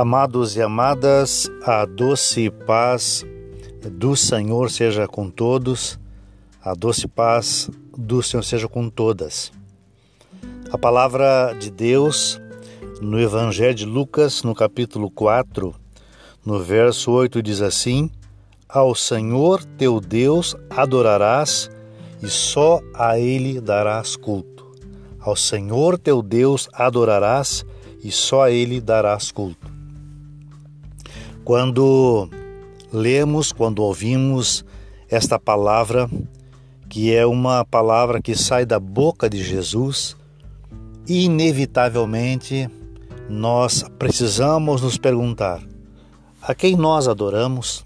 Amados e amadas, a doce paz do Senhor seja com todos, a doce paz do Senhor seja com todas. A palavra de Deus no Evangelho de Lucas, no capítulo 4, no verso 8, diz assim: Ao Senhor teu Deus adorarás e só a Ele darás culto. Ao Senhor teu Deus adorarás e só a Ele darás culto. Quando lemos, quando ouvimos esta palavra, que é uma palavra que sai da boca de Jesus, inevitavelmente nós precisamos nos perguntar: a quem nós adoramos?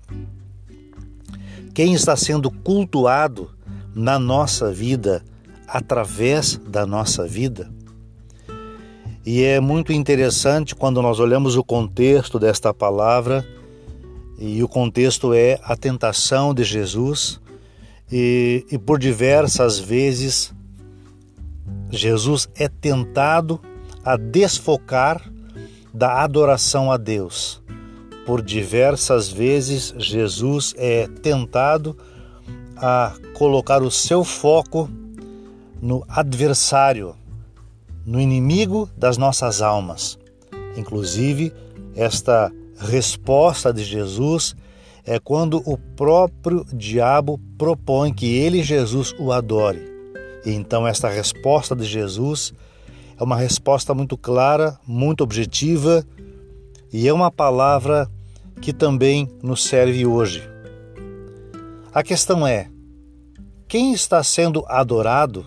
Quem está sendo cultuado na nossa vida, através da nossa vida? E é muito interessante quando nós olhamos o contexto desta palavra, e o contexto é a tentação de Jesus, e, e por diversas vezes Jesus é tentado a desfocar da adoração a Deus. Por diversas vezes Jesus é tentado a colocar o seu foco no adversário, no inimigo das nossas almas. Inclusive, esta resposta de Jesus é quando o próprio diabo propõe que ele, Jesus, o adore. E então, esta resposta de Jesus é uma resposta muito clara, muito objetiva e é uma palavra que também nos serve hoje. A questão é: quem está sendo adorado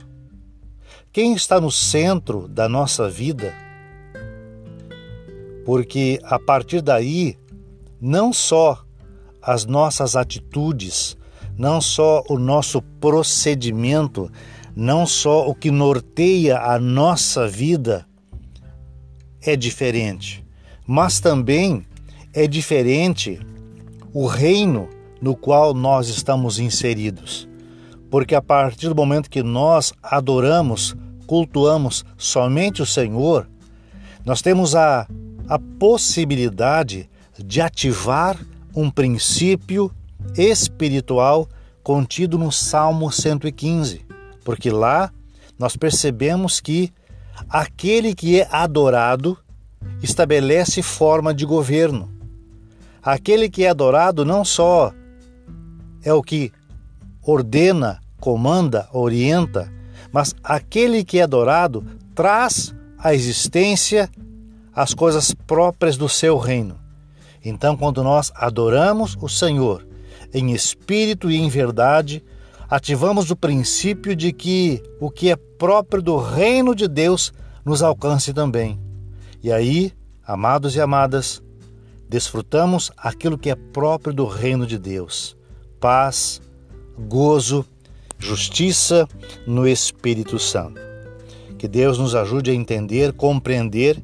quem está no centro da nossa vida? Porque a partir daí, não só as nossas atitudes, não só o nosso procedimento, não só o que norteia a nossa vida é diferente, mas também é diferente o reino no qual nós estamos inseridos. Porque a partir do momento que nós adoramos cultuamos somente o Senhor, nós temos a, a possibilidade de ativar um princípio espiritual contido no Salmo 115, porque lá nós percebemos que aquele que é adorado estabelece forma de governo. Aquele que é adorado não só é o que ordena, comanda, orienta, mas aquele que é adorado traz à existência as coisas próprias do seu reino. Então, quando nós adoramos o Senhor em espírito e em verdade, ativamos o princípio de que o que é próprio do reino de Deus nos alcance também. E aí, amados e amadas, desfrutamos aquilo que é próprio do reino de Deus: paz, gozo, justiça no Espírito Santo. Que Deus nos ajude a entender, compreender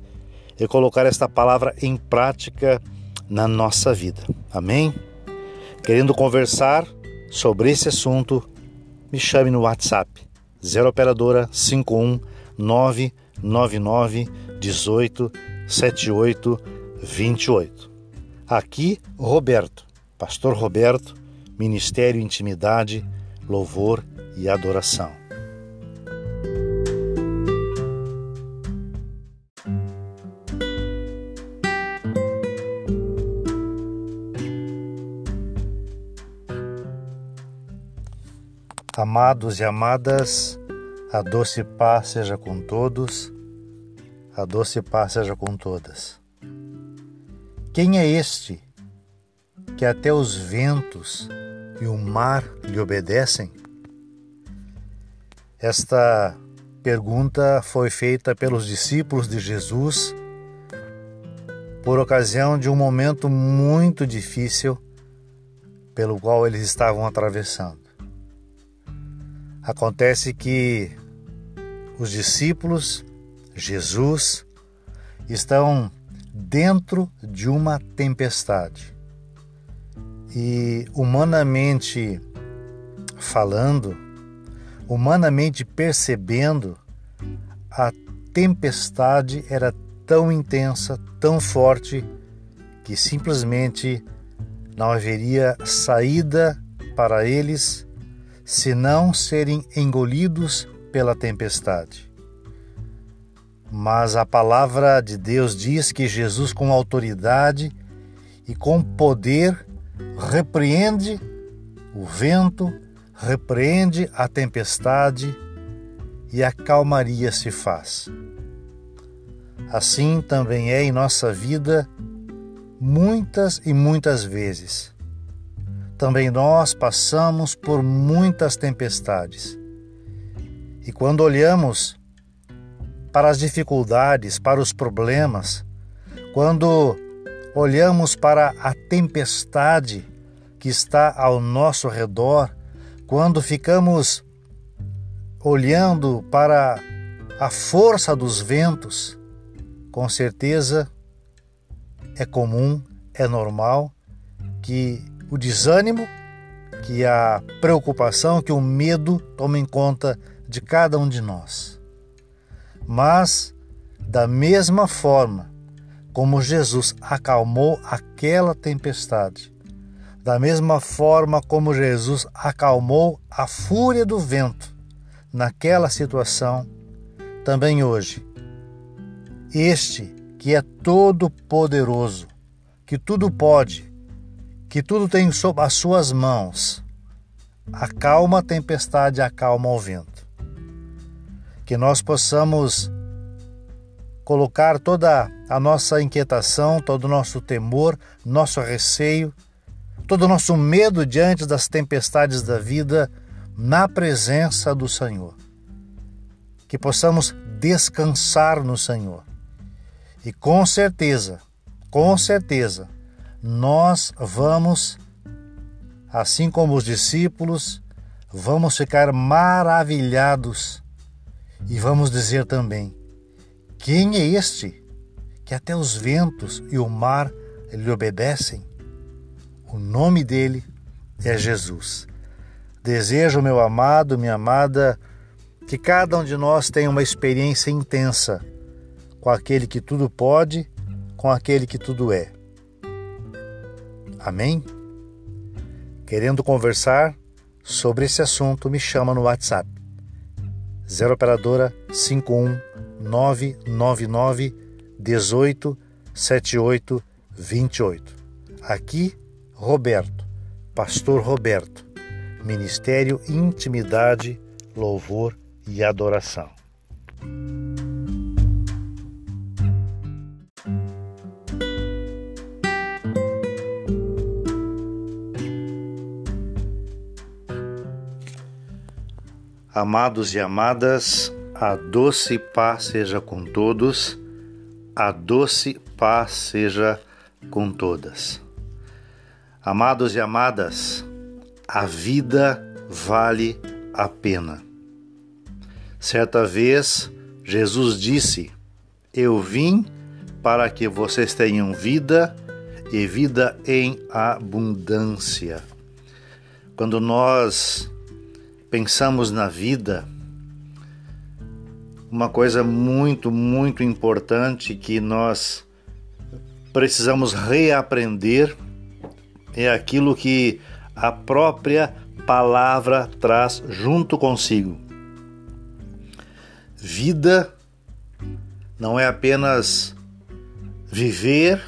e colocar esta palavra em prática na nossa vida. Amém? Querendo conversar sobre esse assunto, me chame no WhatsApp 0 operadora 51 999 18 78 28. Aqui Roberto, Pastor Roberto, Ministério Intimidade louvor e adoração. Amados e amadas, a doce paz seja com todos, a doce paz seja com todas. Quem é este que até os ventos e o mar lhe obedecem? Esta pergunta foi feita pelos discípulos de Jesus por ocasião de um momento muito difícil pelo qual eles estavam atravessando. Acontece que os discípulos, Jesus, estão dentro de uma tempestade e humanamente falando, humanamente percebendo, a tempestade era tão intensa, tão forte, que simplesmente não haveria saída para eles se não serem engolidos pela tempestade. Mas a palavra de Deus diz que Jesus, com autoridade e com poder, repreende o vento, repreende a tempestade e a calmaria se faz. Assim também é em nossa vida muitas e muitas vezes. Também nós passamos por muitas tempestades. E quando olhamos para as dificuldades, para os problemas, quando olhamos para a tempestade que está ao nosso redor, quando ficamos olhando para a força dos ventos, com certeza é comum, é normal que o desânimo, que a preocupação, que o medo tomem conta de cada um de nós. Mas, da mesma forma como Jesus acalmou aquela tempestade, da mesma forma como Jesus acalmou a fúria do vento naquela situação, também hoje, este que é todo poderoso, que tudo pode, que tudo tem sob as suas mãos, acalma a tempestade, acalma o vento. Que nós possamos colocar toda a nossa inquietação, todo o nosso temor, nosso receio, todo o nosso medo diante das tempestades da vida na presença do Senhor. Que possamos descansar no Senhor. E com certeza, com certeza, nós vamos, assim como os discípulos, vamos ficar maravilhados e vamos dizer também: quem é este que até os ventos e o mar lhe obedecem? O nome dele é Jesus. Desejo, meu amado, minha amada, que cada um de nós tenha uma experiência intensa com aquele que tudo pode, com aquele que tudo é. Amém? Querendo conversar sobre esse assunto, me chama no WhatsApp 0 operadora 51 999 18 78 28. Aqui, Roberto, Pastor Roberto, Ministério Intimidade, Louvor e Adoração. Amados e amadas, a doce paz seja com todos, a doce paz seja com todas. Amados e amadas, a vida vale a pena. Certa vez, Jesus disse: Eu vim para que vocês tenham vida e vida em abundância. Quando nós pensamos na vida, uma coisa muito, muito importante que nós precisamos reaprender é aquilo que a própria palavra traz junto consigo. Vida não é apenas viver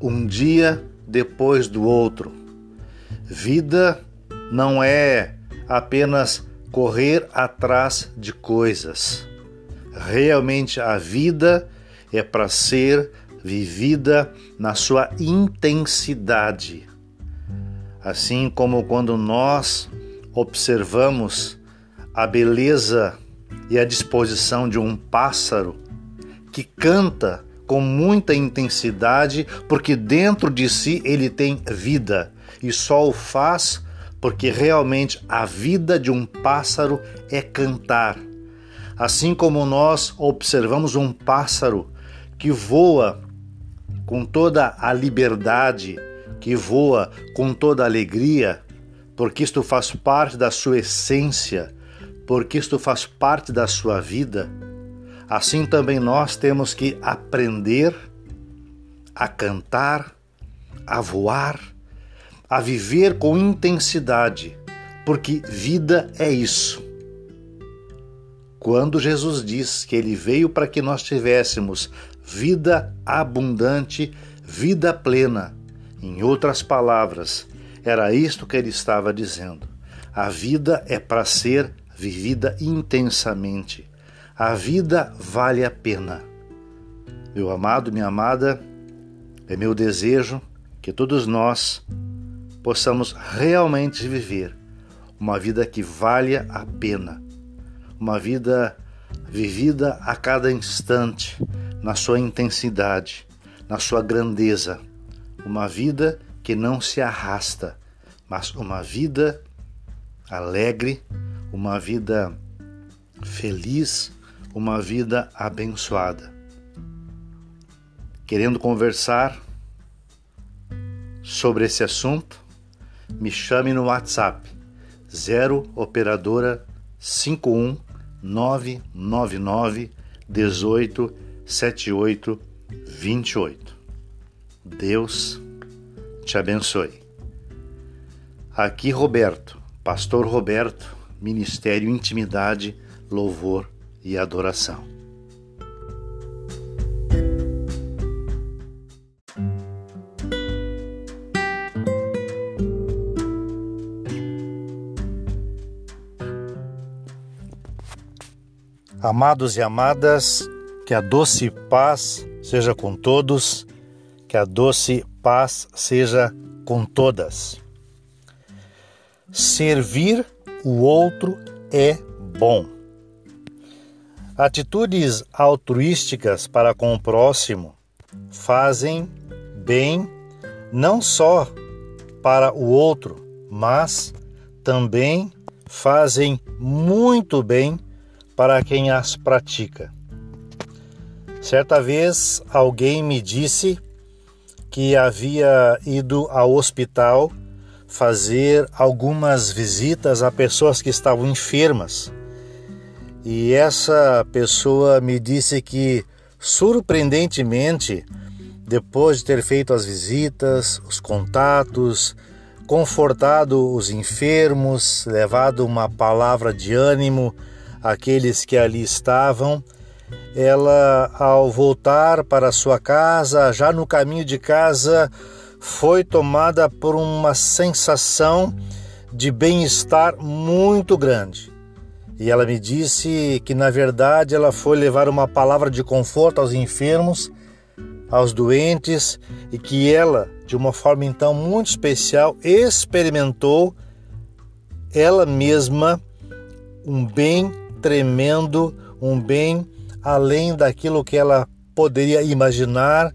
um dia depois do outro. Vida não é apenas correr atrás de coisas. Realmente a vida é para ser vivida na sua intensidade. Assim como quando nós observamos a beleza e a disposição de um pássaro que canta com muita intensidade, porque dentro de si ele tem vida e só o faz porque realmente a vida de um pássaro é cantar. Assim como nós observamos um pássaro que voa com toda a liberdade, que voa com toda a alegria, porque isto faz parte da sua essência, porque isto faz parte da sua vida, assim também nós temos que aprender a cantar a voar, a viver com intensidade, porque vida é isso. Quando Jesus diz que ele veio para que nós tivéssemos vida abundante, vida plena, em outras palavras, era isto que ele estava dizendo. A vida é para ser vivida intensamente. A vida vale a pena. Meu amado, minha amada, é meu desejo que todos nós possamos realmente viver uma vida que valha a pena, uma vida vivida a cada instante, na sua intensidade, na sua grandeza, uma vida que não se arrasta, mas uma vida alegre, uma vida feliz, uma vida abençoada. Querendo conversar sobre esse assunto, me chame no WhatsApp 0 operadora 51 999 18 78 28. Deus te abençoe. Aqui Roberto, Pastor Roberto, Ministério Intimidade, Louvor e Adoração. Amados e amadas, que a doce paz seja com todos, que a doce paz seja com todas. Servir o outro é bom. Atitudes altruísticas para com o próximo fazem bem não só para o outro, mas também fazem muito bem para quem as pratica. Certa vez alguém me disse que havia ido ao hospital fazer algumas visitas a pessoas que estavam enfermas. E essa pessoa me disse que, surpreendentemente, depois de ter feito as visitas, os contatos, confortado os enfermos, levado uma palavra de ânimo, aqueles que ali estavam. Ela, ao voltar para sua casa, já no caminho de casa, foi tomada por uma sensação de bem-estar muito grande. E ela me disse que, na verdade, ela foi levar uma palavra de conforto aos enfermos, aos doentes, e que ela, de uma forma então muito especial, experimentou ela mesma um bem tremendo, um bem além daquilo que ela poderia imaginar.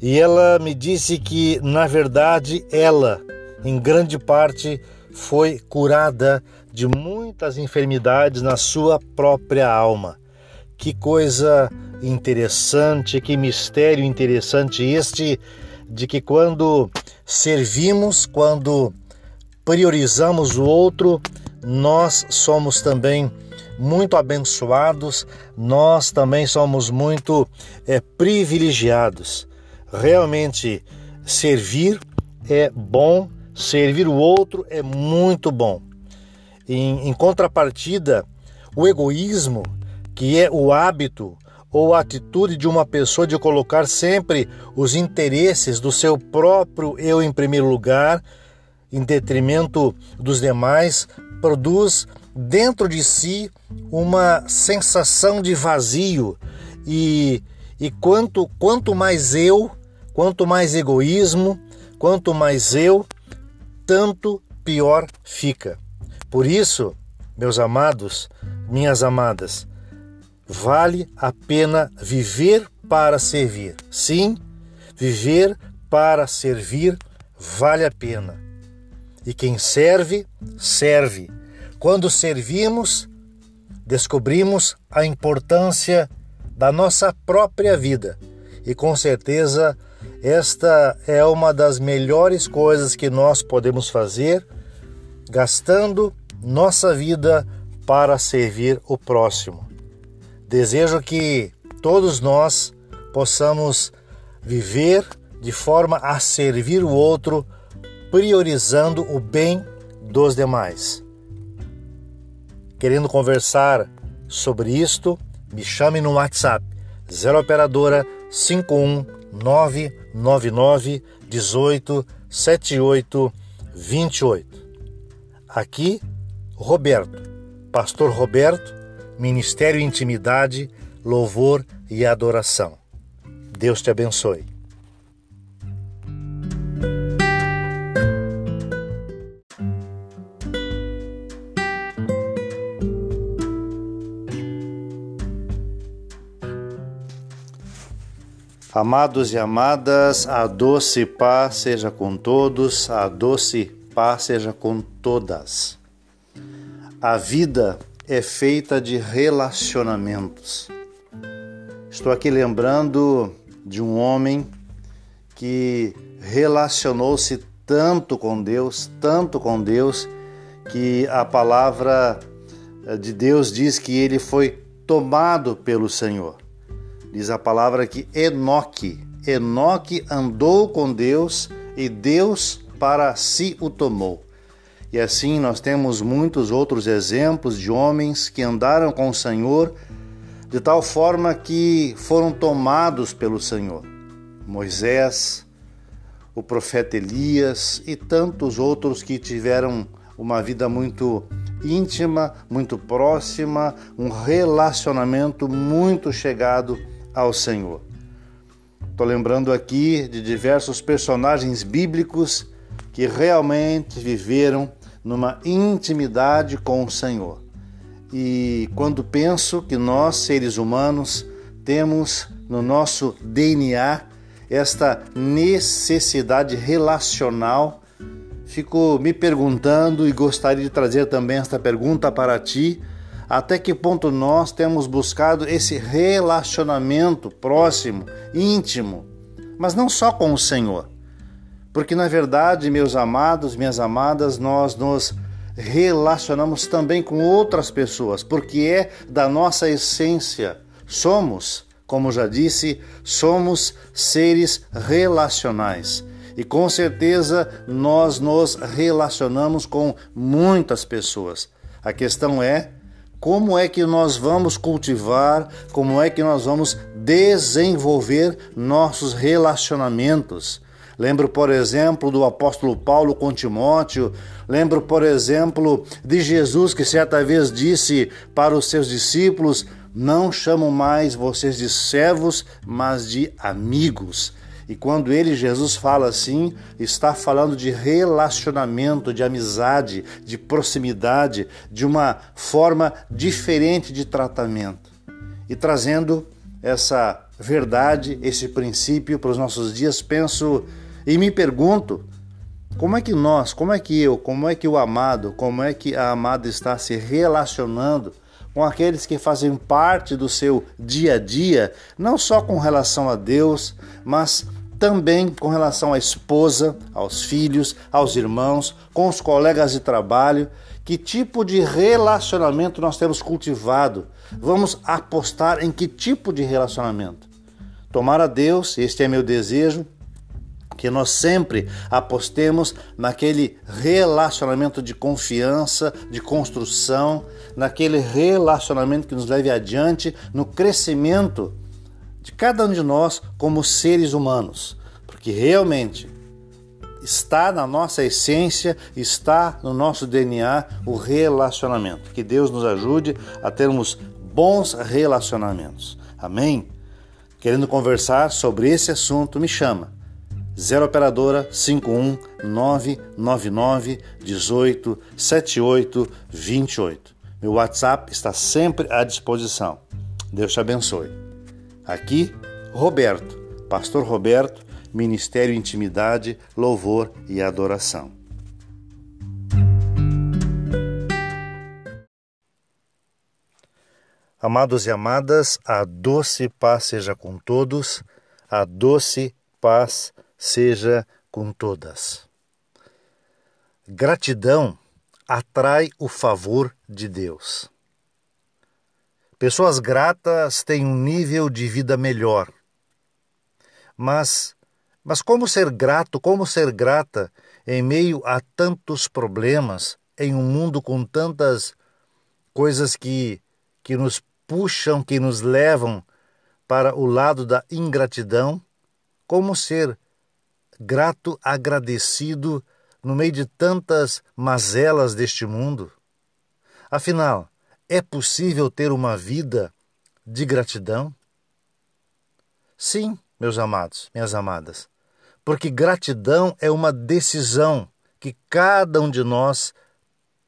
E ela me disse que, na verdade, ela, em grande parte, foi curada de muitas enfermidades na sua própria alma. Que coisa interessante, que mistério interessante este de que quando servimos, quando priorizamos o outro, nós somos também muito abençoados, nós também somos muito é, privilegiados. Realmente, servir é bom, servir o outro é muito bom. Em, em contrapartida, o egoísmo, que é o hábito ou a atitude de uma pessoa de colocar sempre os interesses do seu próprio eu em primeiro lugar, em detrimento dos demais, produz dentro de si uma sensação de vazio e, e quanto, quanto mais eu, quanto mais egoísmo, quanto mais eu, tanto pior fica. Por isso, meus amados, minhas amadas, vale a pena viver para servir. Sim, viver para servir vale a pena. E quem serve, serve quando servimos, descobrimos a importância da nossa própria vida. E com certeza, esta é uma das melhores coisas que nós podemos fazer, gastando nossa vida para servir o próximo. Desejo que todos nós possamos viver de forma a servir o outro, priorizando o bem dos demais. Querendo conversar sobre isto, me chame no WhatsApp 0 operadora 51999 18 78 28. Aqui, Roberto, Pastor Roberto, Ministério Intimidade, Louvor e Adoração. Deus te abençoe. Amados e amadas, a doce paz seja com todos, a doce paz seja com todas. A vida é feita de relacionamentos. Estou aqui lembrando de um homem que relacionou-se tanto com Deus, tanto com Deus, que a palavra de Deus diz que ele foi tomado pelo Senhor. Diz a palavra que Enoque, Enoque andou com Deus e Deus para si o tomou. E assim nós temos muitos outros exemplos de homens que andaram com o Senhor de tal forma que foram tomados pelo Senhor. Moisés, o profeta Elias e tantos outros que tiveram uma vida muito íntima, muito próxima, um relacionamento muito chegado ao Senhor. Estou lembrando aqui de diversos personagens bíblicos que realmente viveram numa intimidade com o Senhor. E quando penso que nós, seres humanos, temos no nosso DNA esta necessidade relacional, fico me perguntando e gostaria de trazer também esta pergunta para ti até que ponto nós temos buscado esse relacionamento próximo, íntimo, mas não só com o Senhor. Porque na verdade, meus amados, minhas amadas, nós nos relacionamos também com outras pessoas, porque é da nossa essência. Somos, como já disse, somos seres relacionais. E com certeza nós nos relacionamos com muitas pessoas. A questão é como é que nós vamos cultivar, como é que nós vamos desenvolver nossos relacionamentos. Lembro, por exemplo, do apóstolo Paulo com Timóteo. Lembro, por exemplo, de Jesus que certa vez disse para os seus discípulos: Não chamo mais vocês de servos, mas de amigos. E quando ele, Jesus, fala assim, está falando de relacionamento, de amizade, de proximidade, de uma forma diferente de tratamento. E trazendo essa verdade, esse princípio para os nossos dias, penso e me pergunto: como é que nós, como é que eu, como é que o amado, como é que a amada está se relacionando com aqueles que fazem parte do seu dia a dia, não só com relação a Deus, mas também com relação à esposa, aos filhos, aos irmãos, com os colegas de trabalho. Que tipo de relacionamento nós temos cultivado? Vamos apostar em que tipo de relacionamento? Tomar a Deus, este é meu desejo, que nós sempre apostemos naquele relacionamento de confiança, de construção, naquele relacionamento que nos leve adiante no crescimento de cada um de nós como seres humanos, porque realmente está na nossa essência, está no nosso DNA o relacionamento. Que Deus nos ajude a termos bons relacionamentos. Amém? Querendo conversar sobre esse assunto, me chama. 0 operadora 51 999 18 78 28. Meu WhatsApp está sempre à disposição. Deus te abençoe. Aqui, Roberto, Pastor Roberto, Ministério Intimidade, Louvor e Adoração. Amados e amadas, a doce paz seja com todos, a doce paz seja com todas. Gratidão atrai o favor de Deus. Pessoas gratas têm um nível de vida melhor, mas Mas como ser grato, como ser grata em meio a tantos problemas, em um mundo com tantas coisas que, que nos puxam, que nos levam para o lado da ingratidão? Como ser grato, agradecido no meio de tantas mazelas deste mundo? Afinal, é possível ter uma vida de gratidão? Sim, meus amados, minhas amadas, porque gratidão é uma decisão que cada um de nós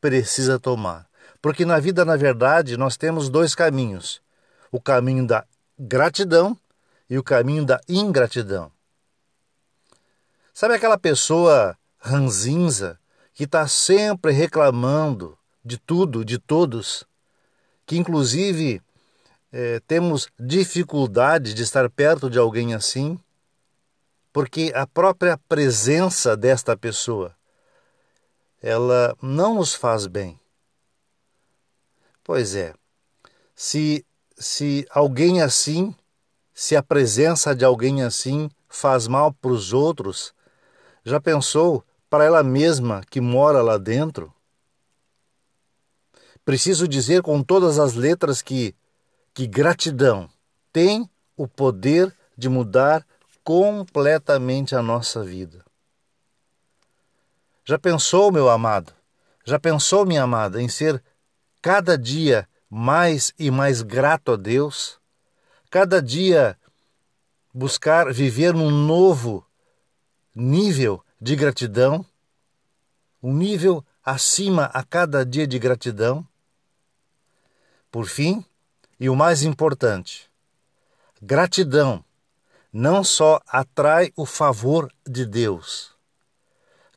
precisa tomar. Porque na vida, na verdade, nós temos dois caminhos: o caminho da gratidão e o caminho da ingratidão. Sabe aquela pessoa ranzinza que está sempre reclamando de tudo, de todos, que inclusive é, temos dificuldade de estar perto de alguém assim, porque a própria presença desta pessoa ela não nos faz bem. Pois é, se, se alguém assim, se a presença de alguém assim faz mal para os outros, já pensou para ela mesma que mora lá dentro? Preciso dizer com todas as letras que, que gratidão tem o poder de mudar completamente a nossa vida. Já pensou, meu amado? Já pensou, minha amada, em ser cada dia mais e mais grato a Deus? Cada dia buscar viver num novo nível de gratidão? Um nível acima a cada dia de gratidão? Por fim, e o mais importante, gratidão não só atrai o favor de Deus,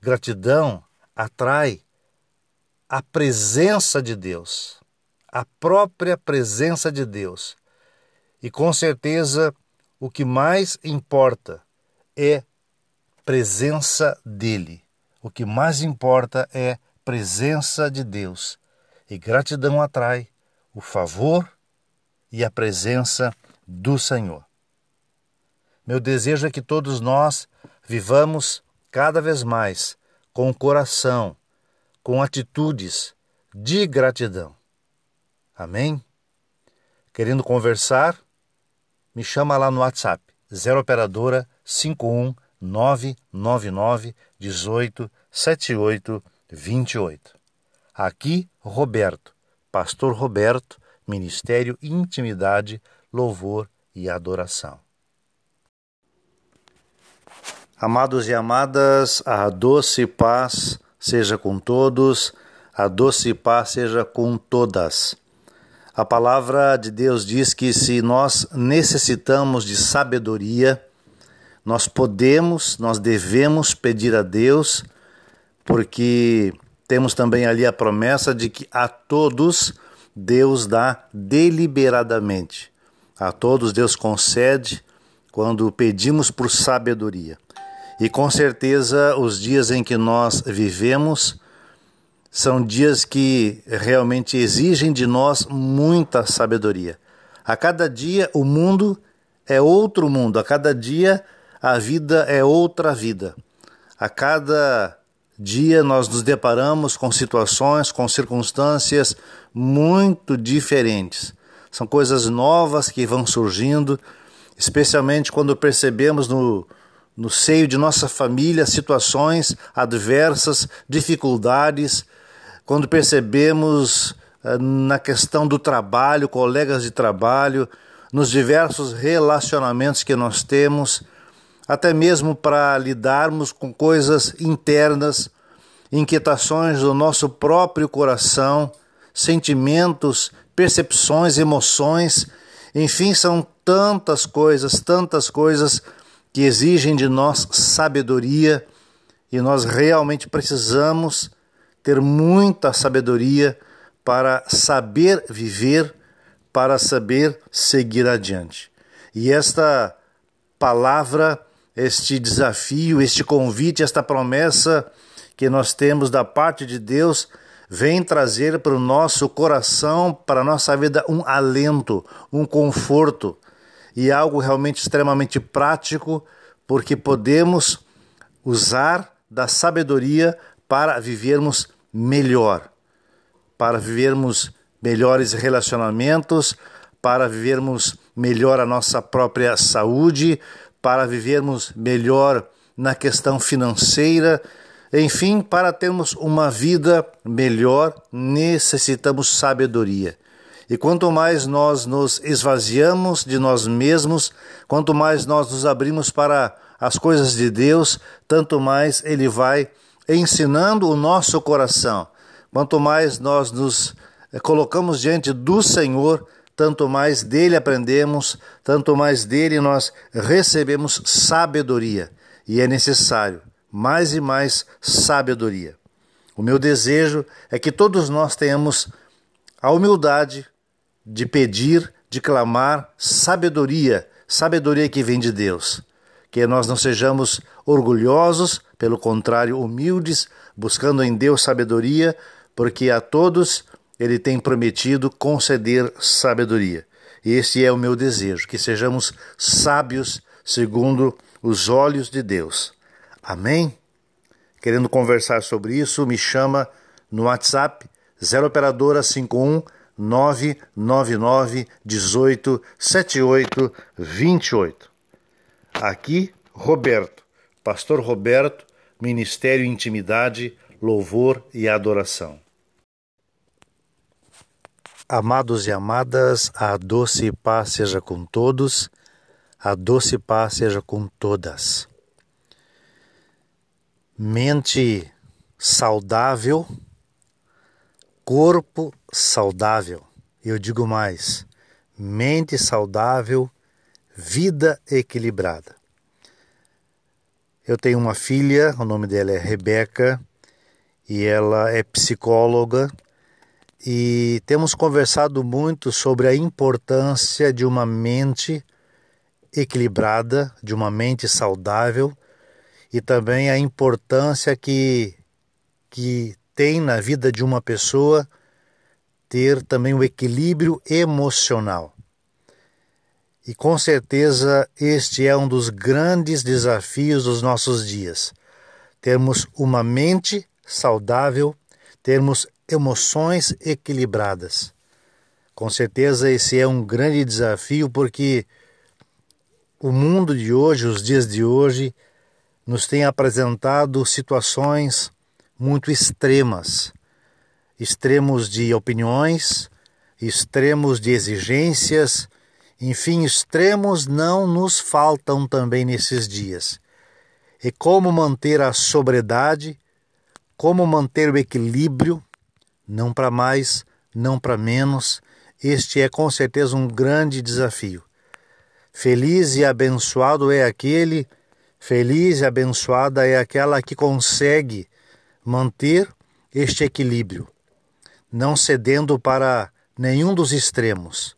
gratidão atrai a presença de Deus, a própria presença de Deus. E com certeza o que mais importa é presença dele. O que mais importa é presença de Deus. E gratidão atrai o favor e a presença do Senhor. Meu desejo é que todos nós vivamos cada vez mais com o coração, com atitudes de gratidão. Amém? Querendo conversar? Me chama lá no WhatsApp, 0 operadora 51 999 18 78 28. Aqui, Roberto Pastor Roberto, Ministério Intimidade, Louvor e Adoração. Amados e amadas, a doce paz seja com todos, a doce paz seja com todas. A palavra de Deus diz que se nós necessitamos de sabedoria, nós podemos, nós devemos pedir a Deus, porque temos também ali a promessa de que a todos Deus dá deliberadamente. A todos Deus concede quando pedimos por sabedoria. E com certeza os dias em que nós vivemos são dias que realmente exigem de nós muita sabedoria. A cada dia o mundo é outro mundo, a cada dia a vida é outra vida. A cada dia nós nos deparamos com situações, com circunstâncias muito diferentes. São coisas novas que vão surgindo, especialmente quando percebemos no, no seio de nossa família situações adversas, dificuldades, quando percebemos eh, na questão do trabalho, colegas de trabalho, nos diversos relacionamentos que nós temos até mesmo para lidarmos com coisas internas, inquietações do nosso próprio coração, sentimentos, percepções, emoções, enfim, são tantas coisas, tantas coisas que exigem de nós sabedoria e nós realmente precisamos ter muita sabedoria para saber viver, para saber seguir adiante. E esta palavra este desafio, este convite, esta promessa que nós temos da parte de Deus vem trazer para o nosso coração, para a nossa vida, um alento, um conforto e algo realmente extremamente prático porque podemos usar da sabedoria para vivermos melhor, para vivermos melhores relacionamentos, para vivermos melhor a nossa própria saúde, para vivermos melhor na questão financeira, enfim, para termos uma vida melhor, necessitamos sabedoria. E quanto mais nós nos esvaziamos de nós mesmos, quanto mais nós nos abrimos para as coisas de Deus, tanto mais Ele vai ensinando o nosso coração. Quanto mais nós nos colocamos diante do Senhor, tanto mais dele aprendemos, tanto mais dele nós recebemos sabedoria. E é necessário mais e mais sabedoria. O meu desejo é que todos nós tenhamos a humildade de pedir, de clamar sabedoria, sabedoria que vem de Deus. Que nós não sejamos orgulhosos, pelo contrário, humildes, buscando em Deus sabedoria, porque a todos ele tem prometido conceder sabedoria. E esse é o meu desejo, que sejamos sábios segundo os olhos de Deus. Amém? Querendo conversar sobre isso, me chama no WhatsApp 0 operadora 51 999 18 78 28. Aqui, Roberto, Pastor Roberto, Ministério Intimidade, Louvor e Adoração. Amados e amadas, a doce paz seja com todos, a doce paz seja com todas. Mente saudável corpo saudável. Eu digo mais: mente saudável, vida equilibrada. Eu tenho uma filha, o nome dela é Rebeca, e ela é psicóloga, e temos conversado muito sobre a importância de uma mente equilibrada, de uma mente saudável, e também a importância que, que tem na vida de uma pessoa ter também o equilíbrio emocional. E com certeza este é um dos grandes desafios dos nossos dias. Termos uma mente saudável, termos emoções equilibradas. Com certeza esse é um grande desafio porque o mundo de hoje, os dias de hoje, nos tem apresentado situações muito extremas extremos de opiniões, extremos de exigências, enfim, extremos não nos faltam também nesses dias. E como manter a sobriedade, como manter o equilíbrio, não para mais, não para menos, este é com certeza um grande desafio. Feliz e abençoado é aquele, feliz e abençoada é aquela que consegue manter este equilíbrio, não cedendo para nenhum dos extremos,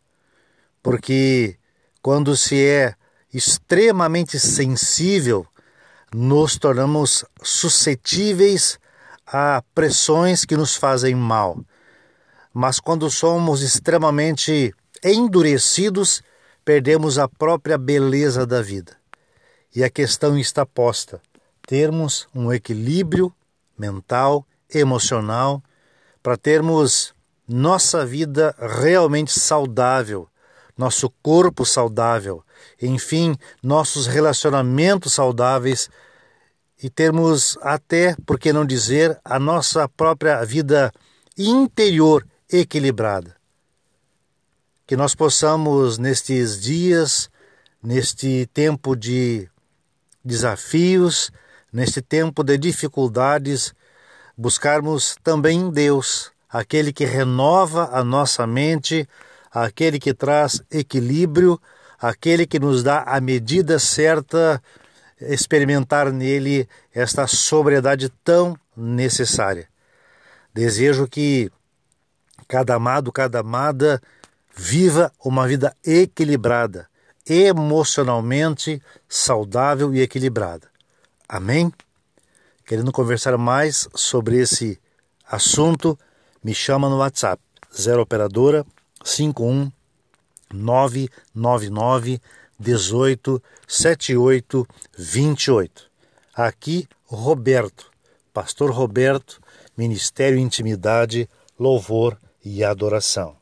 porque quando se é extremamente sensível, nos tornamos suscetíveis a pressões que nos fazem mal. Mas quando somos extremamente endurecidos, perdemos a própria beleza da vida. E a questão está posta: termos um equilíbrio mental, emocional, para termos nossa vida realmente saudável, nosso corpo saudável, enfim, nossos relacionamentos saudáveis e termos até, por que não dizer, a nossa própria vida interior equilibrada. Que nós possamos, nestes dias, neste tempo de desafios, neste tempo de dificuldades, buscarmos também Deus, aquele que renova a nossa mente, aquele que traz equilíbrio, aquele que nos dá a medida certa, experimentar nele esta sobriedade tão necessária. Desejo que cada amado, cada amada viva uma vida equilibrada, emocionalmente saudável e equilibrada. Amém? Querendo conversar mais sobre esse assunto, me chama no WhatsApp 0 operadora 51 999 18 78 28. Aqui, Roberto, Pastor Roberto, Ministério Intimidade, Louvor e Adoração.